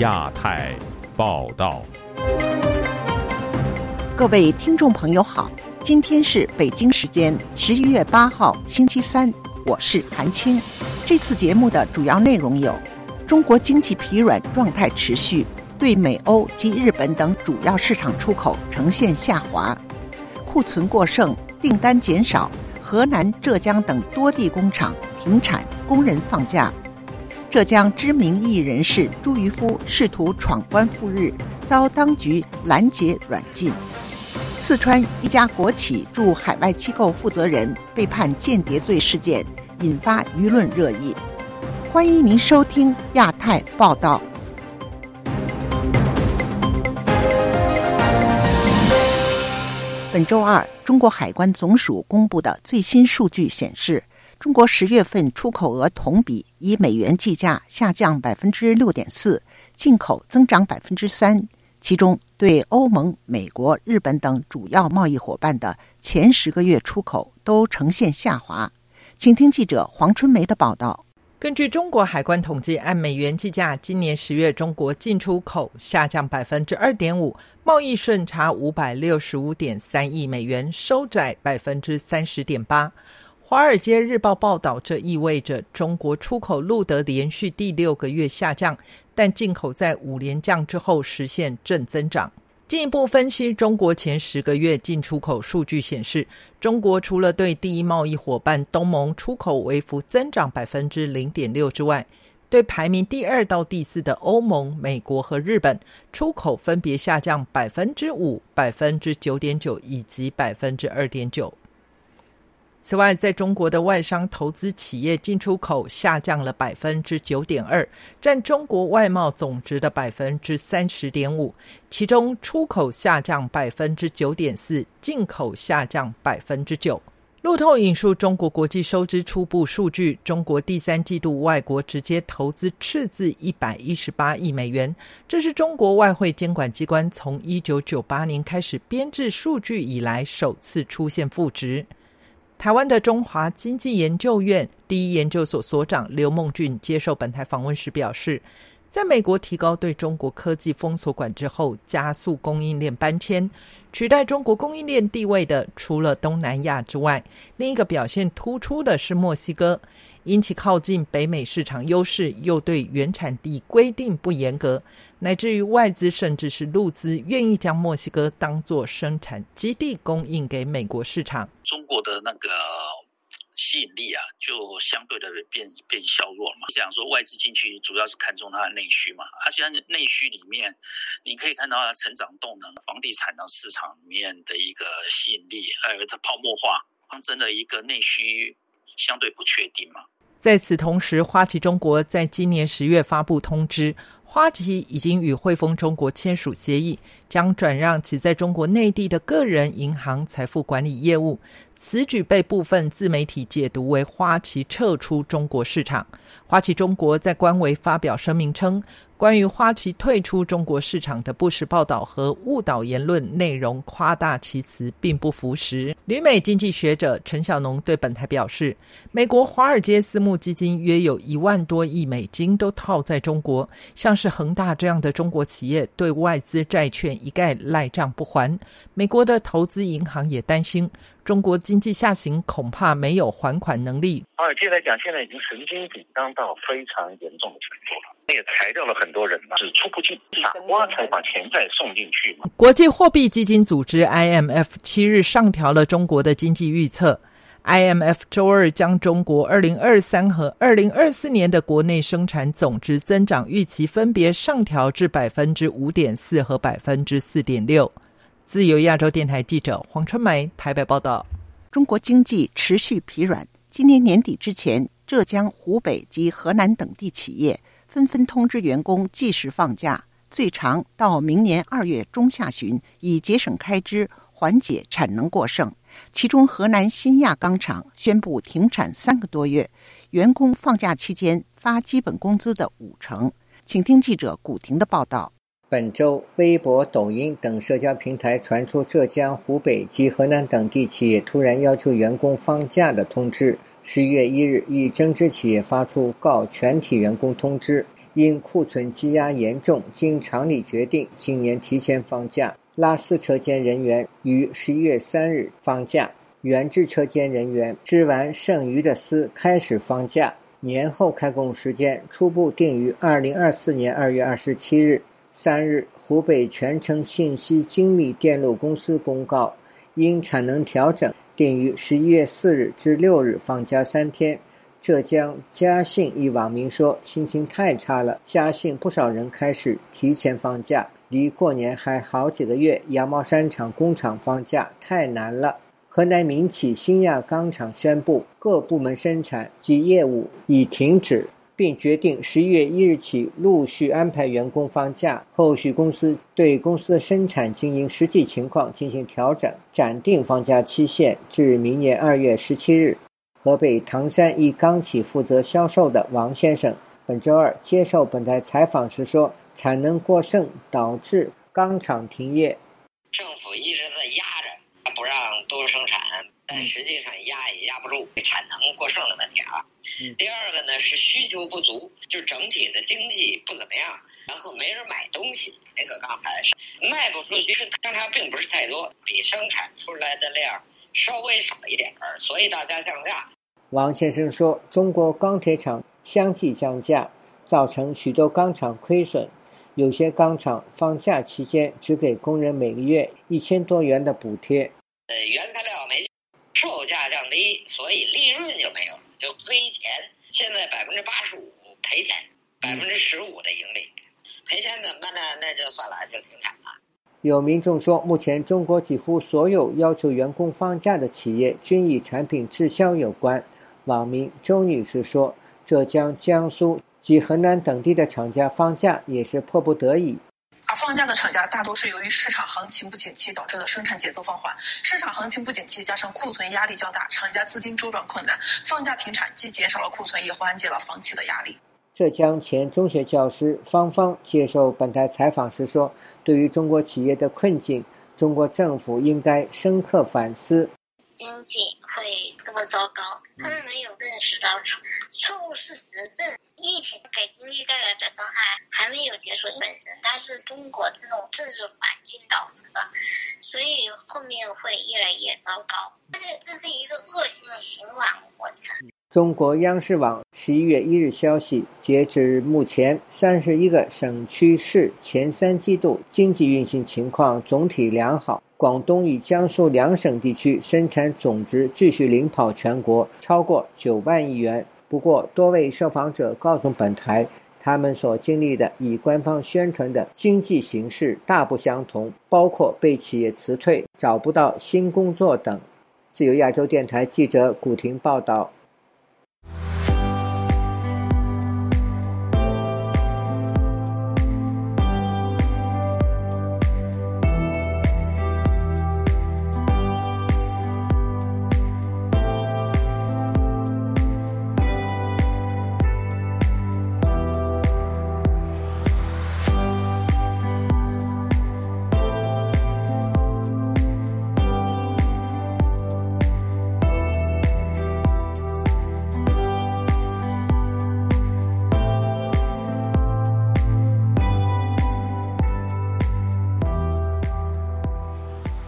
亚太报道，各位听众朋友好，今天是北京时间十一月八号星期三，我是韩青。这次节目的主要内容有：中国经济疲软状态持续，对美欧及日本等主要市场出口呈现下滑，库存过剩，订单减少，河南、浙江等多地工厂停产，工人放假。浙江知名艺人士朱渔夫试图闯关赴日，遭当局拦截软禁。四川一家国企驻海外机构负责人被判间谍罪事件引发舆论热议。欢迎您收听亚太报道。本周二，中国海关总署公布的最新数据显示。中国十月份出口额同比以美元计价下降百分之六点四，进口增长百分之三。其中，对欧盟、美国、日本等主要贸易伙伴的前十个月出口都呈现下滑。请听记者黄春梅的报道。根据中国海关统计，按美元计价，今年十月中国进出口下降百分之二点五，贸易顺差五百六十五点三亿美元，收窄百分之三十点八。《华尔街日报》报道，这意味着中国出口录得连续第六个月下降，但进口在五连降之后实现正增长。进一步分析，中国前十个月进出口数据显示，中国除了对第一贸易伙伴东盟出口微幅增长百分之零点六之外，对排名第二到第四的欧盟、美国和日本出口分别下降百分之五、百分之九点九以及百分之二点九。此外，在中国的外商投资企业进出口下降了百分之九点二，占中国外贸总值的百分之三十点五。其中，出口下降百分之九点四，进口下降百分之九。路透引述中国国际收支初步数据，中国第三季度外国直接投资赤字一百一十八亿美元，这是中国外汇监管机关从一九九八年开始编制数据以来首次出现负值。台湾的中华经济研究院第一研究所所长刘梦俊接受本台访问时表示，在美国提高对中国科技封锁管制后，加速供应链搬迁，取代中国供应链地位的，除了东南亚之外，另一个表现突出的是墨西哥。因其靠近北美市场优势，又对原产地规定不严格，乃至于外资甚至是陆资愿意将墨西哥当作生产基地供应给美国市场。中国的那个吸引力啊，就相对的变变削弱了嘛。想说外资进去主要是看中它的内需嘛，而且内需里面你可以看到它成长动能、房地产的市场里面的一个吸引力，还有它泡沫化，当真的一个内需。相对不确定嘛。在此同时，花旗中国在今年十月发布通知，花旗已经与汇丰中国签署协议，将转让其在中国内地的个人银行财富管理业务。此举被部分自媒体解读为花旗撤出中国市场。花旗中国在官微发表声明称。关于花旗退出中国市场的不实报道和误导言论内容夸大其词，并不符实。旅美经济学者陈小农对本台表示，美国华尔街私募基金约有一万多亿美金都套在中国，像是恒大这样的中国企业对外资债券一概赖账不还。美国的投资银行也担心。中国经济下行恐怕没有还款能力。华尔街来讲，现在已经神经紧张到非常严重的程度了。也裁掉了很多人嘛，只出不进，傻瓜才把钱再送进去嘛。国际货币基金组织 IMF 七日上调了中国的经济预测。IMF 周二将中国二零二三和二零二四年的国内生产总值增长预期分别上调至百分之五点四和百分之四点六。自由亚洲电台记者黄春梅台北报道：中国经济持续疲软。今年年底之前，浙江、湖北及河南等地企业纷纷通知员工计时放假，最长到明年二月中下旬，以节省开支，缓解产能过剩。其中，河南新亚钢厂宣布停产三个多月，员工放假期间发基本工资的五成。请听记者古婷的报道。本周，微博、抖音等社交平台传出浙江、湖北及河南等地企业突然要求员工放假的通知。十一月一日，一针织企业发出告全体员工通知，因库存积压严重，经常理决定，今年提前放假。拉丝车间人员于十一月三日放假，原制车间人员织完剩余的丝开始放假。年后开工时间初步定于二零二四年二月二十七日。三日，湖北全程信息精密电路公司公告，因产能调整，定于十一月四日至六日放假三天。浙江嘉兴一网民说：“心情太差了，嘉兴不少人开始提前放假，离过年还好几个月。羊毛衫厂工厂放假太难了。”河南民企新亚钢厂宣布，各部门生产及业务已停止，并决定十一月一日起陆续安排员工放假。后续公司对公司的生产经营实际情况进行调整，暂定放假期限至明年二月十七日。河北唐山一钢企负责销售的王先生，本周二接受本台采访时说：“产能过剩导致钢厂停业。政府一直在压着，不让多生产，但实际上压也压不住，产能过剩的问题啊。第二个呢是需求不足，就整体的经济不怎么样，然后没人买东西。那个钢材卖不出去，是相差并不是太多，比生产出来的量。”稍微少一点儿，所以大家降价。王先生说：“中国钢铁厂相继降价，造成许多钢厂亏损。有些钢厂放假期间只给工人每个月一千多元的补贴。呃，原材料没售价降低，所以利润就没有了，就亏钱。现在百分之八十五赔钱，百分之十五的盈利，赔钱怎么办呢？那就算了，就停产了。”有民众说，目前中国几乎所有要求员工放假的企业均与产品滞销有关。网民周女士说，浙江、江苏及河南等地的厂家放假也是迫不得已。而放假的厂家大多是由于市场行情不景气导致的生产节奏放缓，市场行情不景气加上库存压力较大，厂家资金周转困难，放假停产既减少了库存，也缓解了房企的压力。浙江前中学教师方方接受本台采访时说：“对于中国企业的困境，中国政府应该深刻反思。经济会这么糟糕，他们没有认识到错错误是执政，疫情给经济带来的伤害还没有结束本身，它是中国这种政治环境导致的，所以后面会越来越糟糕。而且这是一个恶性的循环过程。”中国央视网十一月一日消息，截至目前，三十一个省区市前三季度经济运行情况总体良好。广东与江苏两省地区生产总值继续领跑全国，超过九万亿元。不过，多位受访者告诉本台，他们所经历的与官方宣传的经济形势大不相同，包括被企业辞退、找不到新工作等。自由亚洲电台记者古婷报道。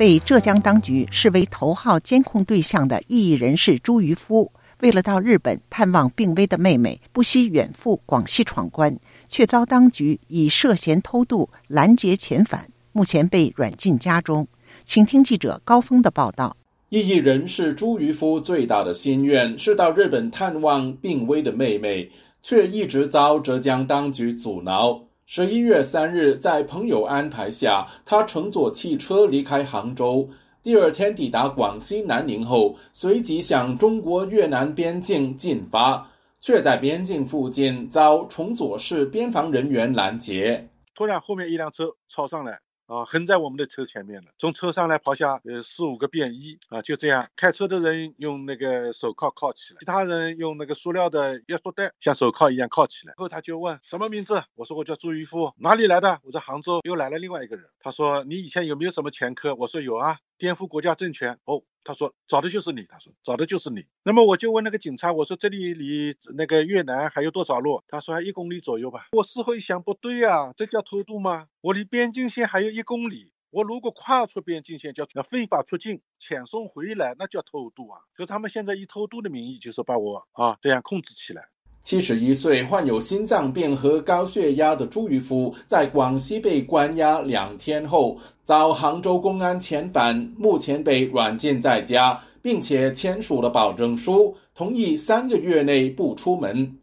被浙江当局视为头号监控对象的异议人士朱渔夫，为了到日本探望病危的妹妹，不惜远赴广西闯关，却遭当局以涉嫌偷渡拦截遣返，目前被软禁家中。请听记者高峰的报道。异议人士朱渔夫最大的心愿是到日本探望病危的妹妹，却一直遭浙江当局阻挠。十一月三日，在朋友安排下，他乘坐汽车离开杭州。第二天抵达广西南宁后，随即向中国越南边境进发，却在边境附近遭崇左市边防人员拦截。突然，后面一辆车超上来。啊，横在我们的车前面了。从车上来跑下，呃，四五个便衣啊，就这样。开车的人用那个手铐铐起来，其他人用那个塑料的压缩带像手铐一样铐起来。后他就问什么名字？我说我叫朱渔夫，哪里来的？我在杭州。又来了另外一个人，他说你以前有没有什么前科？我说有啊，颠覆国家政权。哦，他说找的就是你，他说找的就是你。那么我就问那个警察，我说这里离那个越南还有多少路？他说还一公里左右吧。我事后一想，不对啊，这叫偷渡吗？我离边境线还有一公里，我如果跨出边境线叫非法出境，遣送回来那叫偷渡啊。就他们现在以偷渡的名义，就是把我啊这样控制起来。七十一岁患有心脏病和高血压的朱玉夫，在广西被关押两天后，遭杭州公安遣返，目前被软禁在家，并且签署了保证书，同意三个月内不出门。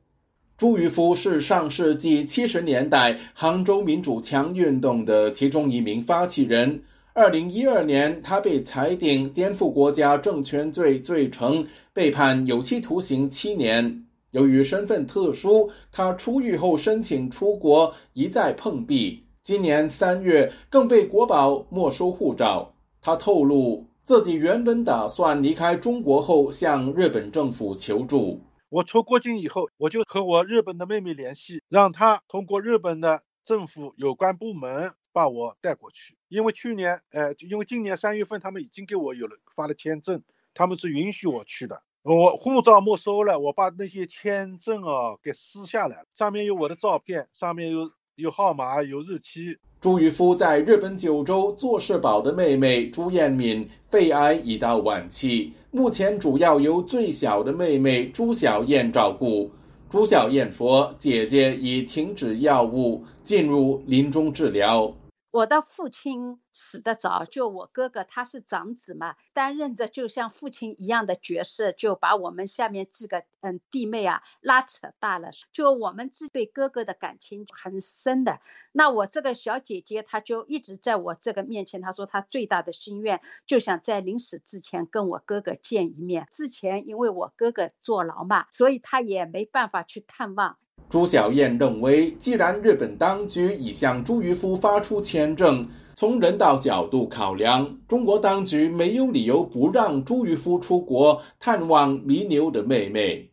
朱玉夫是上世纪七十年代杭州民主墙运动的其中一名发起人。二零一二年，他被裁定颠覆国家政权罪罪成，被判有期徒刑七年。由于身份特殊，他出狱后申请出国一再碰壁。今年三月，更被国保没收护照。他透露，自己原本打算离开中国后向日本政府求助。我出国境以后，我就和我日本的妹妹联系，让她通过日本的政府有关部门把我带过去。因为去年，呃，因为今年三月份他们已经给我有了发了签证，他们是允许我去的。我护照没收了，我把那些签证啊给撕下来了，上面有我的照片，上面有有号码，有日期。朱玉夫在日本九州做世保的妹妹朱艳敏肺癌已到晚期，目前主要由最小的妹妹朱小燕照顾。朱小燕说：“姐姐已停止药物，进入临终治疗。”我的父亲死得早，就我哥哥他是长子嘛，担任着就像父亲一样的角色，就把我们下面几个嗯弟妹啊拉扯大了，就我们自对哥哥的感情很深的。那我这个小姐姐，她就一直在我这个面前，她说她最大的心愿就想在临死之前跟我哥哥见一面。之前因为我哥哥坐牢嘛，所以她也没办法去探望。朱小燕认为，既然日本当局已向朱渔夫发出签证，从人道角度考量，中国当局没有理由不让朱渔夫出国探望弥留的妹妹。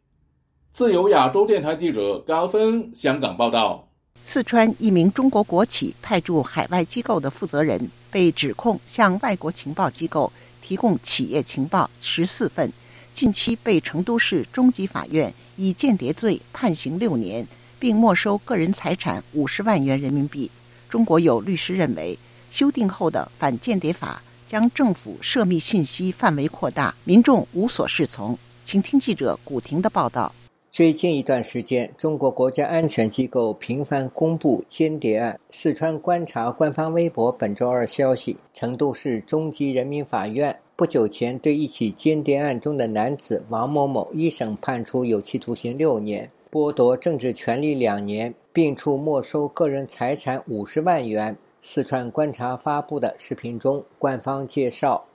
自由亚洲电台记者高峰香港报道：四川一名中国国企派驻海外机构的负责人被指控向外国情报机构提供企业情报十四份，近期被成都市中级法院。以间谍罪判刑六年，并没收个人财产五十万元人民币。中国有律师认为，修订后的反间谍法将政府涉密信息范围扩大，民众无所适从。请听记者古婷的报道。最近一段时间，中国国家安全机构频繁公布间谍案。四川观察官方微博本周二消息，成都市中级人民法院。不久前，对一起间谍案中的男子王某某一审判处有期徒刑六年，剥夺政治权利两年，并处没收个人财产五十万元。四川观察发布的视频中，官方介绍：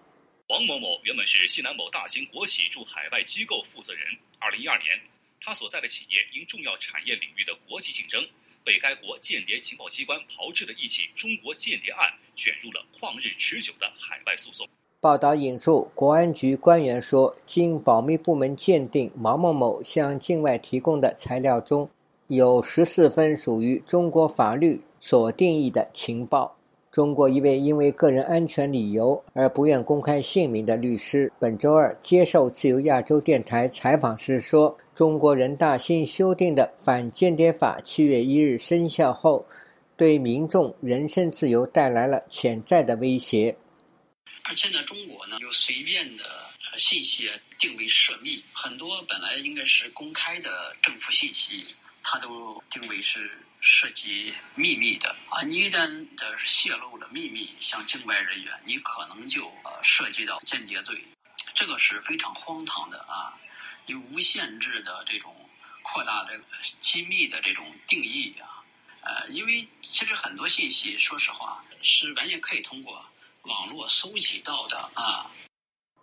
王某某原本是西南某大型国企驻海外机构负责人。二零一二年，他所在的企业因重要产业领域的国际竞争，被该国间谍情报机关炮制的一起中国间谍案卷入了旷日持久的海外诉讼。报道引述国安局官员说：“经保密部门鉴定，毛某某向境外提供的材料中有十四份属于中国法律所定义的情报。”中国一位因为个人安全理由而不愿公开姓名的律师，本周二接受自由亚洲电台采访时说：“中国人大新修订的反间谍法七月一日生效后，对民众人身自由带来了潜在的威胁。”而且呢，中国呢有随便的信息定为涉密，很多本来应该是公开的政府信息，它都定为是涉及秘密的啊！你一旦的泄露了秘密向境外人员，你可能就呃涉及到间谍罪，这个是非常荒唐的啊！你无限制的这种扩大这个机密的这种定义啊，呃，因为其实很多信息，说实话是完全可以通过。网络搜集到的啊，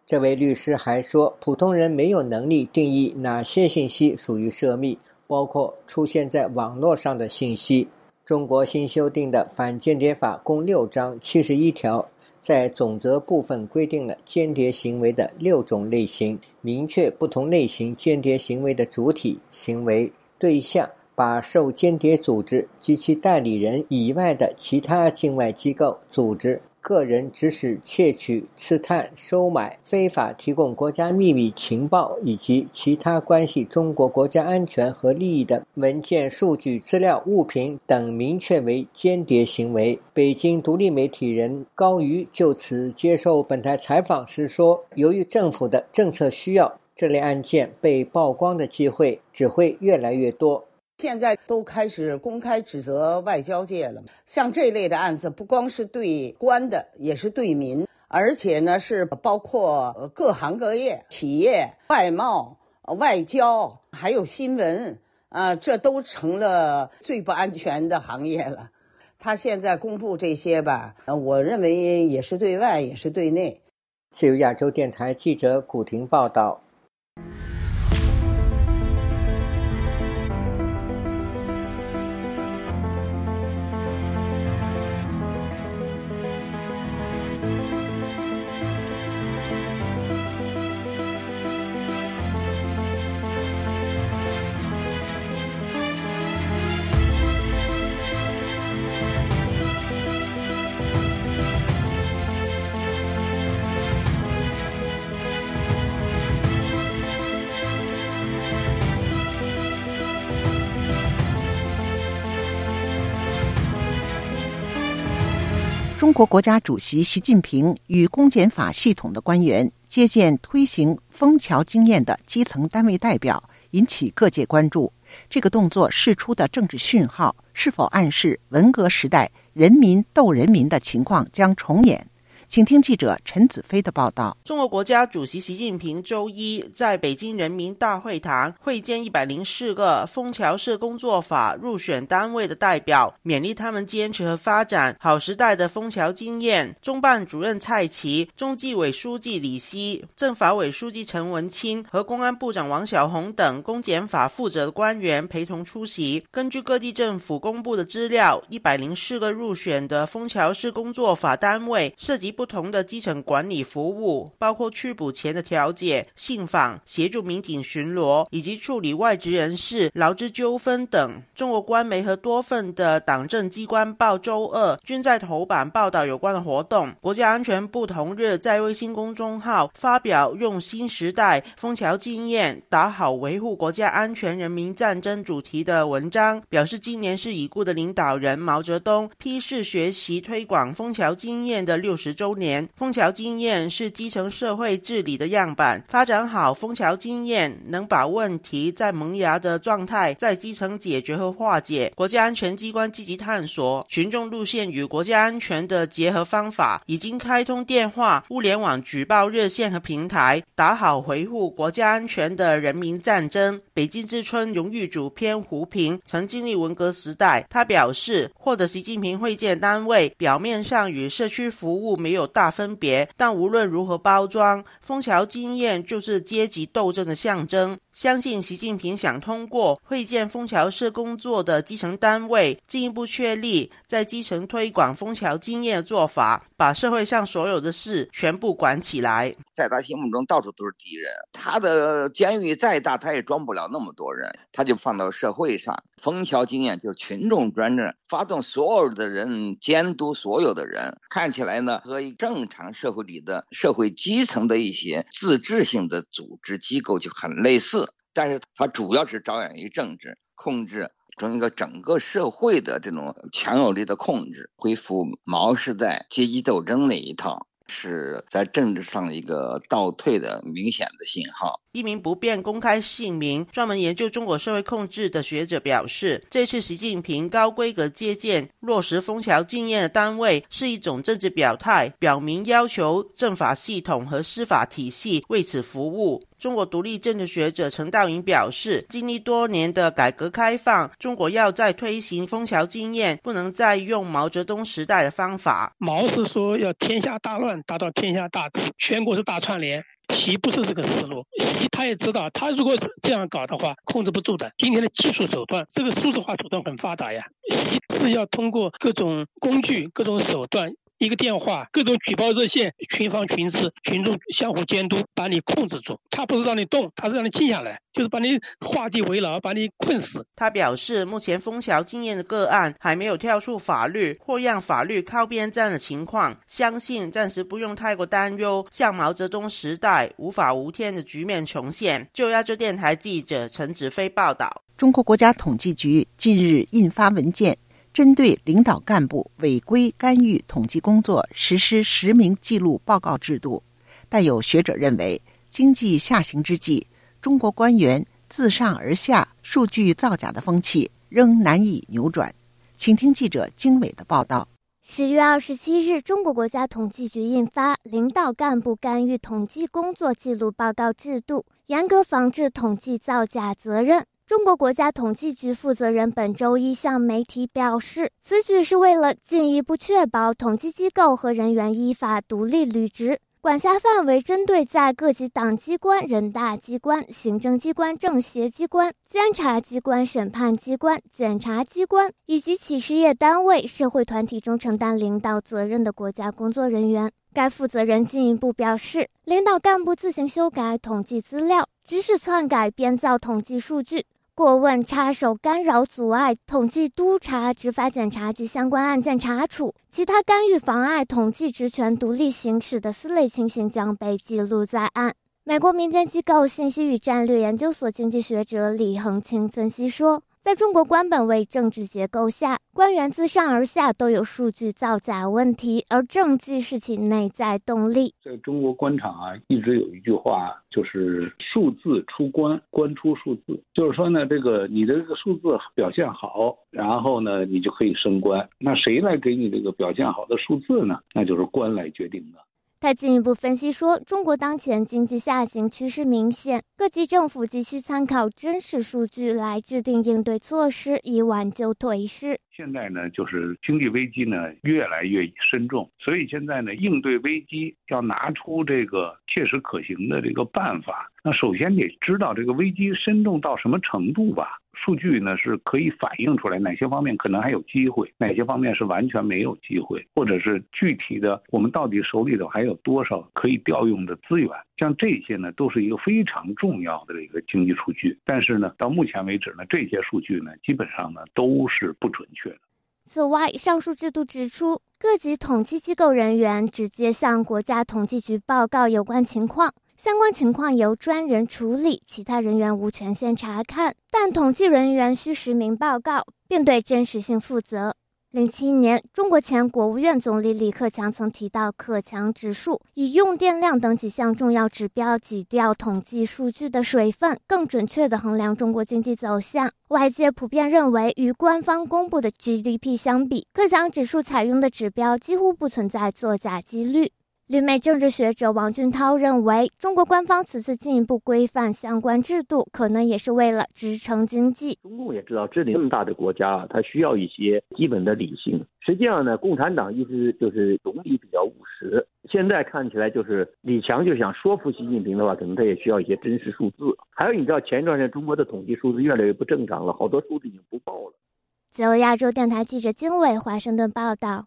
这位律师还说，普通人没有能力定义哪些信息属于涉密，包括出现在网络上的信息。中国新修订的反间谍法共六章七十一条，在总则部分规定了间谍行为的六种类型，明确不同类型间谍行为的主体、行为对象。把受间谍组织及其代理人以外的其他境外机构、组织个人指使窃取、刺探、收买、非法提供国家秘密情报以及其他关系中国国家安全和利益的文件、数据、资料、物品等，明确为间谍行为。北京独立媒体人高瑜就此接受本台采访时说：“由于政府的政策需要，这类案件被曝光的机会只会越来越多。”现在都开始公开指责外交界了。像这类的案子，不光是对官的，也是对民，而且呢是包括各行各业、企业、外贸、外交，还有新闻啊，这都成了最不安全的行业了。他现在公布这些吧，我认为也是对外，也是对内。自由亚洲电台记者古婷报道。中国国家主席习近平与公检法系统的官员接见推行枫桥经验的基层单位代表，引起各界关注。这个动作释出的政治讯号，是否暗示文革时代人民斗人民的情况将重演？请听记者陈子飞的报道。中国国家主席习近平周一在北京人民大会堂会见一百零四个枫桥市工作法入选单位的代表，勉励他们坚持和发展好时代的枫桥经验。中办主任蔡奇、中纪委书记李希、政法委书记陈文清和公安部长王小红等公检法负责的官员陪同出席。根据各地政府公布的资料，一百零四个入选的枫桥市工作法单位涉及。不同的基层管理服务，包括祛捕前的调解、信访、协助民警巡逻，以及处理外籍人士劳资纠纷等。中国官媒和多份的党政机关报周二均在头版报道有关的活动。国家安全部同日在微信公众号发表“用新时代枫桥经验打好维护国家安全人民战争”主题的文章，表示今年是已故的领导人毛泽东批示学习推广枫桥经验的六十周。周年枫桥经验是基层社会治理的样板，发展好枫桥经验，能把问题在萌芽的状态在基层解决和化解。国家安全机关积极探索群众路线与国家安全的结合方法，已经开通电话、物联网举报热线和平台，打好维护国家安全的人民战争。北京之春荣誉主编胡平曾经历文革时代，他表示，获得习近平会见单位，表面上与社区服务没有。有大分别，但无论如何包装，枫桥经验就是阶级斗争的象征。相信习近平想通过会见枫桥市工作的基层单位，进一步确立在基层推广枫桥经验的做法，把社会上所有的事全部管起来。在他心目中，到处都是敌人。他的监狱再大，他也装不了那么多人，他就放到社会上。枫桥经验就是群众专政，发动所有的人监督所有的人。看起来呢，和正常社会里的社会基层的一些自治性的组织机构就很类似，但是它主要是着眼于政治控制，整个整个社会的这种强有力的控制，恢复毛时代阶级斗争那一套。是在政治上一个倒退的明显的信号。一名不便公开姓名、专门研究中国社会控制的学者表示，这次习近平高规格接见落实枫桥经验的单位，是一种政治表态，表明要求政法系统和司法体系为此服务。中国独立政治学者陈道颖表示，经历多年的改革开放，中国要再推行枫桥经验，不能再用毛泽东时代的方法。毛是说要天下大乱，达到天下大治，全国是大串联。习不是这个思路，习他也知道，他如果这样搞的话，控制不住的。今天的技术手段，这个数字化手段很发达呀，习是要通过各种工具、各种手段。一个电话，各种举报热线，群防群治，群众相互监督，把你控制住。他不是让你动，他是让你静下来，就是把你画地为牢，把你困死。他表示，目前枫桥经验的个案还没有跳出法律或让法律靠边站的情况，相信暂时不用太过担忧，像毛泽东时代无法无天的局面重现。就亚洲电台记者陈子飞报道。中国国家统计局近日印发文件。针对领导干部违规干预统计工作，实施实名记录报告制度，但有学者认为，经济下行之际，中国官员自上而下数据造假的风气仍难以扭转。请听记者经纬的报道。十月二十七日，中国国家统计局印发《领导干部干预统计工作记录报告制度》，严格防治统计造假责任。中国国家统计局负责人本周一向媒体表示，此举是为了进一步确保统计机构和人员依法独立履职，管辖范围针对在各级党机关、人大机关、行政机关、政协机关、监察机关、审判机关、检察机关以及企事业单位、社会团体中承担领导责任的国家工作人员。该负责人进一步表示，领导干部自行修改统计资料，指使篡改、编造统计数据。过问、插手、干扰、阻碍统计督查、执法检查及相关案件查处，其他干预、妨碍统计职权独立行使的四类情形将被记录在案。美国民间机构信息与战略研究所经济学者李恒清分析说。在中国官本位政治结构下，官员自上而下都有数据造假问题，而政绩是其内在动力。在中国官场啊，一直有一句话，就是数字出官，官出数字。就是说呢，这个你的这个数字表现好，然后呢，你就可以升官。那谁来给你这个表现好的数字呢？那就是官来决定的。他进一步分析说，中国当前经济下行趋势明显，各级政府急需参考真实数据来制定应对措施，以挽救颓势。现在呢，就是经济危机呢越来越深重，所以现在呢，应对危机要拿出这个切实可行的这个办法。那首先得知道这个危机深重到什么程度吧。数据呢是可以反映出来哪些方面可能还有机会，哪些方面是完全没有机会，或者是具体的我们到底手里头还有多少可以调用的资源，像这些呢都是一个非常重要的一个经济数据。但是呢，到目前为止呢，这些数据呢基本上呢都是不准确的。此外，上述制度指出，各级统计机构人员直接向国家统计局报告有关情况。相关情况由专人处理，其他人员无权限查看，但统计人员需实名报告，并对真实性负责。零七年，中国前国务院总理李克强曾提到“克强指数”，以用电量等几项重要指标挤掉统计数据的水分，更准确地衡量中国经济走向。外界普遍认为，与官方公布的 GDP 相比，克强指数采用的指标几乎不存在作假几率。旅美政治学者王俊涛认为，中国官方此次进一步规范相关制度，可能也是为了支撑经济。中共也知道治理这么大的国家，它需要一些基本的理性。实际上呢，共产党一直就是总理比较务实。现在看起来，就是李强就想说服习近平的话，可能他也需要一些真实数字。还有，你知道前一段时间中国的统计数字越来越不正常了，好多数字已经不报了。自由亚洲电台记者经纬华盛顿报道。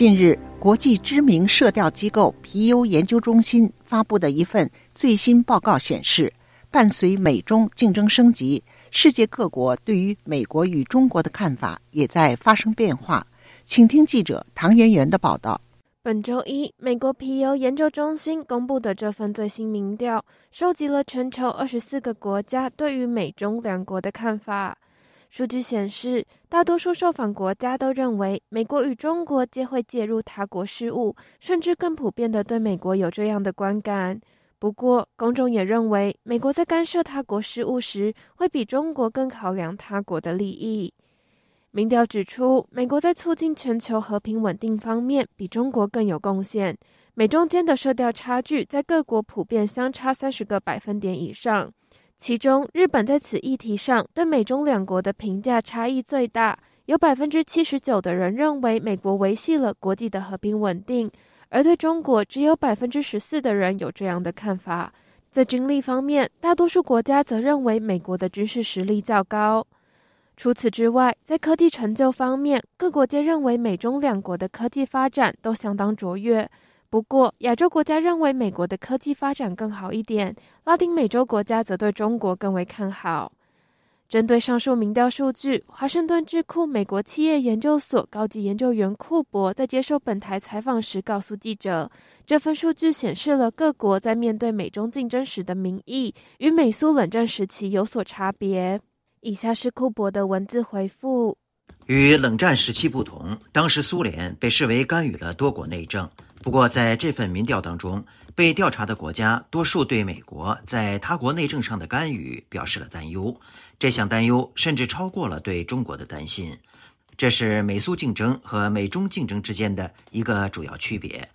近日，国际知名社调机构皮尤研究中心发布的一份最新报告显示，伴随美中竞争升级，世界各国对于美国与中国的看法也在发生变化。请听记者唐媛媛的报道。本周一，美国皮尤研究中心公布的这份最新民调，收集了全球二十四个国家对于美中两国的看法。数据显示，大多数受访国家都认为美国与中国皆会介入他国事务，甚至更普遍的对美国有这样的观感。不过，公众也认为，美国在干涉他国事务时，会比中国更考量他国的利益。民调指出，美国在促进全球和平稳定方面比中国更有贡献。美中间的射调差距在各国普遍相差三十个百分点以上，其中日本在此议题上对美中两国的评价差异最大，有百分之七十九的人认为美国维系了国际的和平稳定，而对中国只有百分之十四的人有这样的看法。在军力方面，大多数国家则认为美国的军事实力较高。除此之外，在科技成就方面，各国皆认为美中两国的科技发展都相当卓越。不过，亚洲国家认为美国的科技发展更好一点，拉丁美洲国家则对中国更为看好。针对上述民调数据，华盛顿智库美国企业研究所高级研究员库珀在接受本台采访时告诉记者，这份数据显示了各国在面对美中竞争时的民意与美苏冷战时期有所差别。以下是库珀的文字回复：与冷战时期不同，当时苏联被视为干预了多国内政。不过，在这份民调当中，被调查的国家多数对美国在他国内政上的干预表示了担忧。这项担忧甚至超过了对中国的担心。这是美苏竞争和美中竞争之间的一个主要区别。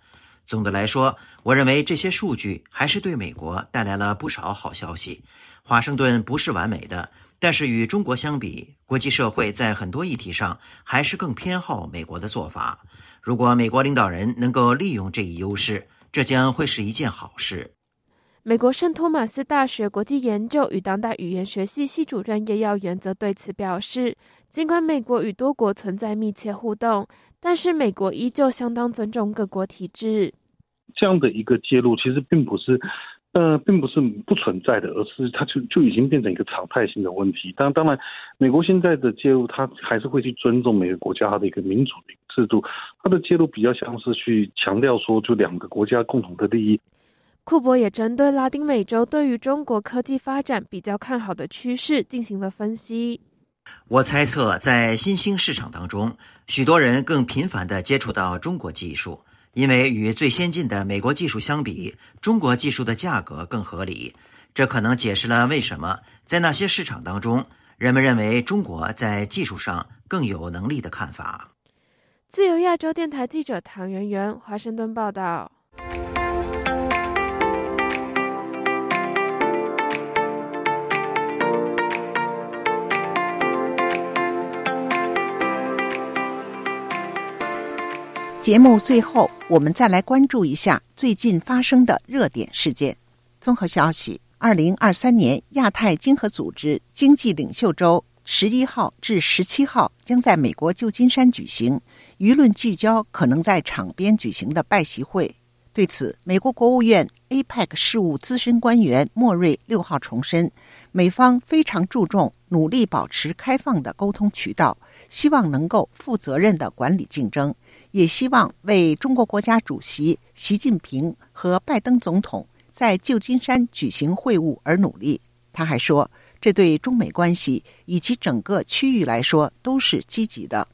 总的来说，我认为这些数据还是对美国带来了不少好消息。华盛顿不是完美的，但是与中国相比，国际社会在很多议题上还是更偏好美国的做法。如果美国领导人能够利用这一优势，这将会是一件好事。美国圣托马斯大学国际研究与当代语言学系系主任叶耀元则对此表示，尽管美国与多国存在密切互动，但是美国依旧相当尊重各国体制。这样的一个介入，其实并不是。呃，并不是不存在的，而是它就就已经变成一个常态性的问题。当当然，美国现在的介入，它还是会去尊重每个国家它的一个民主的制度。它的介入比较像是去强调说，就两个国家共同的利益。库珀也针对拉丁美洲对于中国科技发展比较看好的趋势进行了分析。我猜测，在新兴市场当中，许多人更频繁地接触到中国技术。因为与最先进的美国技术相比，中国技术的价格更合理，这可能解释了为什么在那些市场当中，人们认为中国在技术上更有能力的看法。自由亚洲电台记者唐媛媛，华盛顿报道。节目最后，我们再来关注一下最近发生的热点事件。综合消息：二零二三年亚太经合组织经济领袖周十一号至十七号将在美国旧金山举行，舆论聚焦可能在场边举行的拜习会。对此，美国国务院 APEC 事务资深官员莫瑞六号重申，美方非常注重努力保持开放的沟通渠道，希望能够负责任的管理竞争。也希望为中国国家主席习近平和拜登总统在旧金山举行会晤而努力。他还说，这对中美关系以及整个区域来说都是积极的。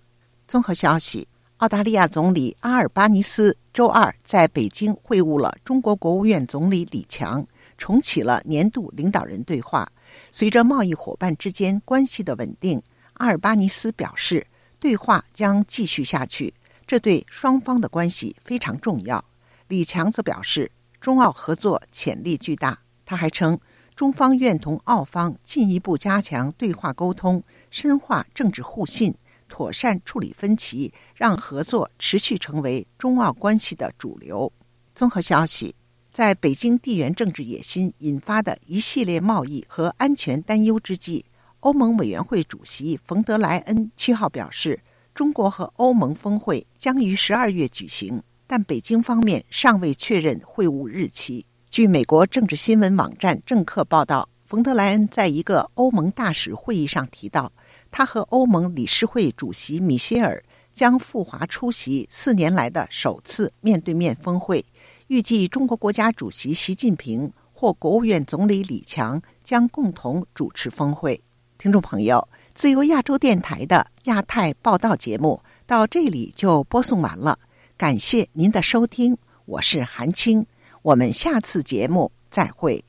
综合消息：澳大利亚总理阿尔巴尼斯周二在北京会晤了中国国务院总理李强，重启了年度领导人对话。随着贸易伙伴之间关系的稳定，阿尔巴尼斯表示，对话将继续下去。这对双方的关系非常重要。李强则表示，中澳合作潜力巨大。他还称，中方愿同澳方进一步加强对话沟通，深化政治互信，妥善处理分歧，让合作持续成为中澳关系的主流。综合消息，在北京地缘政治野心引发的一系列贸易和安全担忧之际，欧盟委员会主席冯德莱恩七号表示。中国和欧盟峰会将于十二月举行，但北京方面尚未确认会晤日期。据美国政治新闻网站政客报道，冯德莱恩在一个欧盟大使会议上提到，他和欧盟理事会主席米歇尔将赴华出席四年来的首次面对面峰会。预计中国国家主席习近平或国务院总理李强将共同主持峰会。听众朋友。自由亚洲电台的亚太报道节目到这里就播送完了，感谢您的收听，我是韩青，我们下次节目再会。